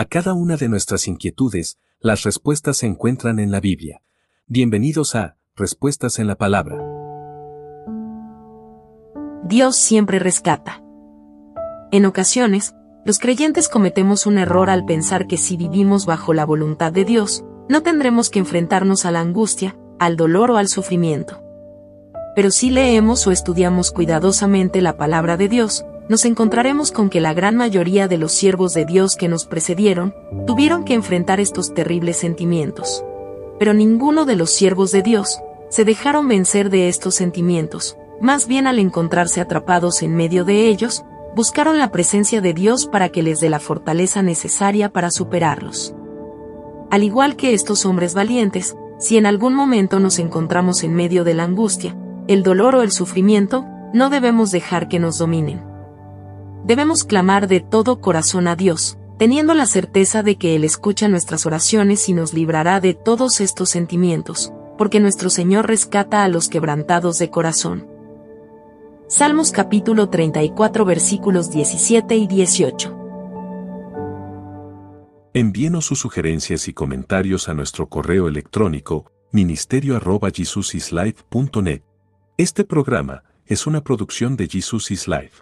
A cada una de nuestras inquietudes, las respuestas se encuentran en la Biblia. Bienvenidos a Respuestas en la Palabra. Dios siempre rescata. En ocasiones, los creyentes cometemos un error al pensar que si vivimos bajo la voluntad de Dios, no tendremos que enfrentarnos a la angustia, al dolor o al sufrimiento. Pero si leemos o estudiamos cuidadosamente la palabra de Dios, nos encontraremos con que la gran mayoría de los siervos de Dios que nos precedieron, tuvieron que enfrentar estos terribles sentimientos. Pero ninguno de los siervos de Dios, se dejaron vencer de estos sentimientos, más bien al encontrarse atrapados en medio de ellos, buscaron la presencia de Dios para que les dé la fortaleza necesaria para superarlos. Al igual que estos hombres valientes, si en algún momento nos encontramos en medio de la angustia, el dolor o el sufrimiento, no debemos dejar que nos dominen debemos clamar de todo corazón a Dios, teniendo la certeza de que Él escucha nuestras oraciones y nos librará de todos estos sentimientos, porque nuestro Señor rescata a los quebrantados de corazón. Salmos capítulo 34 versículos 17 y 18. Envíenos sus sugerencias y comentarios a nuestro correo electrónico ministerio Este programa es una producción de Jesus is Life.